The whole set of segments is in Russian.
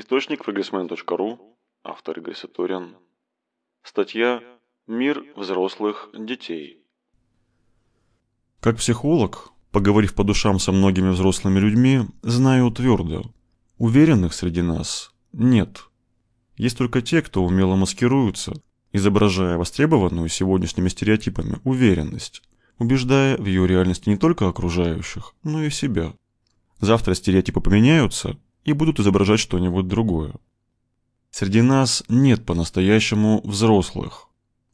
Источник прогрессмен.ру, автор Игорь Сатурин. Статья «Мир взрослых детей». Как психолог, поговорив по душам со многими взрослыми людьми, знаю твердо, уверенных среди нас нет. Есть только те, кто умело маскируются, изображая востребованную сегодняшними стереотипами уверенность, убеждая в ее реальности не только окружающих, но и себя. Завтра стереотипы поменяются и будут изображать что-нибудь другое. Среди нас нет по-настоящему взрослых.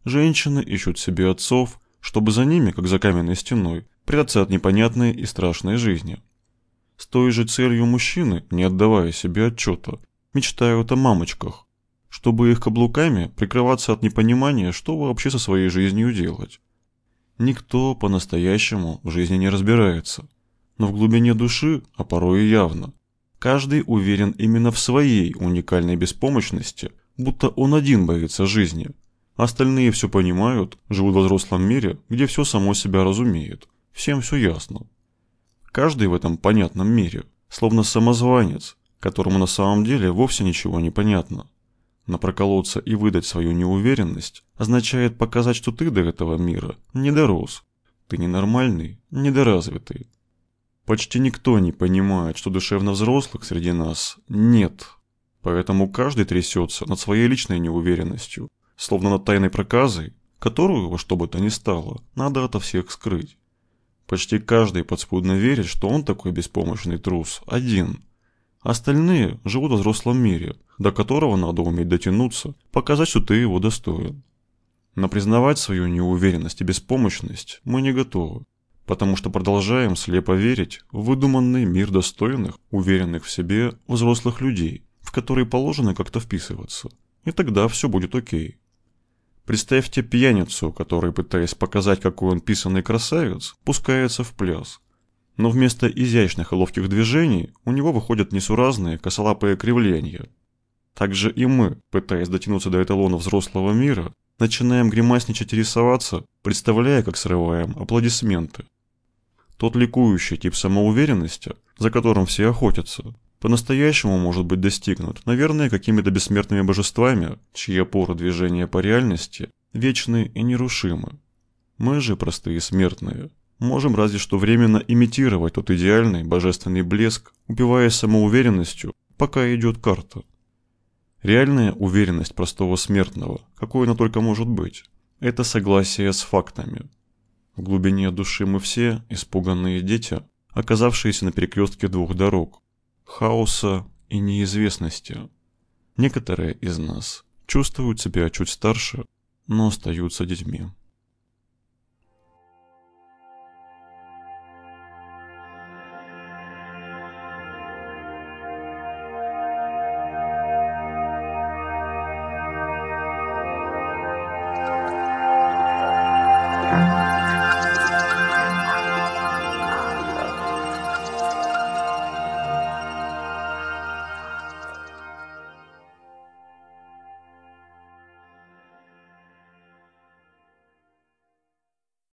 Женщины ищут себе отцов, чтобы за ними, как за каменной стеной, прятаться от непонятной и страшной жизни. С той же целью мужчины, не отдавая себе отчета, мечтают о мамочках, чтобы их каблуками прикрываться от непонимания, что вообще со своей жизнью делать. Никто по-настоящему в жизни не разбирается, но в глубине души, а порой и явно, каждый уверен именно в своей уникальной беспомощности, будто он один боится жизни. Остальные все понимают, живут в взрослом мире, где все само себя разумеет, всем все ясно. Каждый в этом понятном мире, словно самозванец, которому на самом деле вовсе ничего не понятно. Но проколоться и выдать свою неуверенность означает показать, что ты до этого мира не дорос. Ты ненормальный, недоразвитый. Почти никто не понимает, что душевно взрослых среди нас нет. Поэтому каждый трясется над своей личной неуверенностью, словно над тайной проказой, которую, во что бы то ни стало, надо ото всех скрыть. Почти каждый подспудно верит, что он такой беспомощный трус, один. Остальные живут в взрослом мире, до которого надо уметь дотянуться, показать, что ты его достоин. Но признавать свою неуверенность и беспомощность мы не готовы потому что продолжаем слепо верить в выдуманный мир достойных, уверенных в себе взрослых людей, в который положено как-то вписываться. И тогда все будет окей. Представьте пьяницу, который, пытаясь показать, какой он писанный красавец, пускается в пляс. Но вместо изящных и ловких движений у него выходят несуразные косолапые кривления. Также и мы, пытаясь дотянуться до эталона взрослого мира, начинаем гримасничать и рисоваться, представляя, как срываем аплодисменты. Тот ликующий тип самоуверенности, за которым все охотятся, по-настоящему может быть достигнут, наверное, какими-то бессмертными божествами, чьи опоры движения по реальности вечны и нерушимы. Мы же, простые смертные, можем разве что временно имитировать тот идеальный божественный блеск, убивая самоуверенностью, пока идет карта. Реальная уверенность простого смертного, какой она только может быть, это согласие с фактами, в глубине души мы все испуганные дети, оказавшиеся на перекрестке двух дорог – хаоса и неизвестности. Некоторые из нас чувствуют себя чуть старше, но остаются детьми.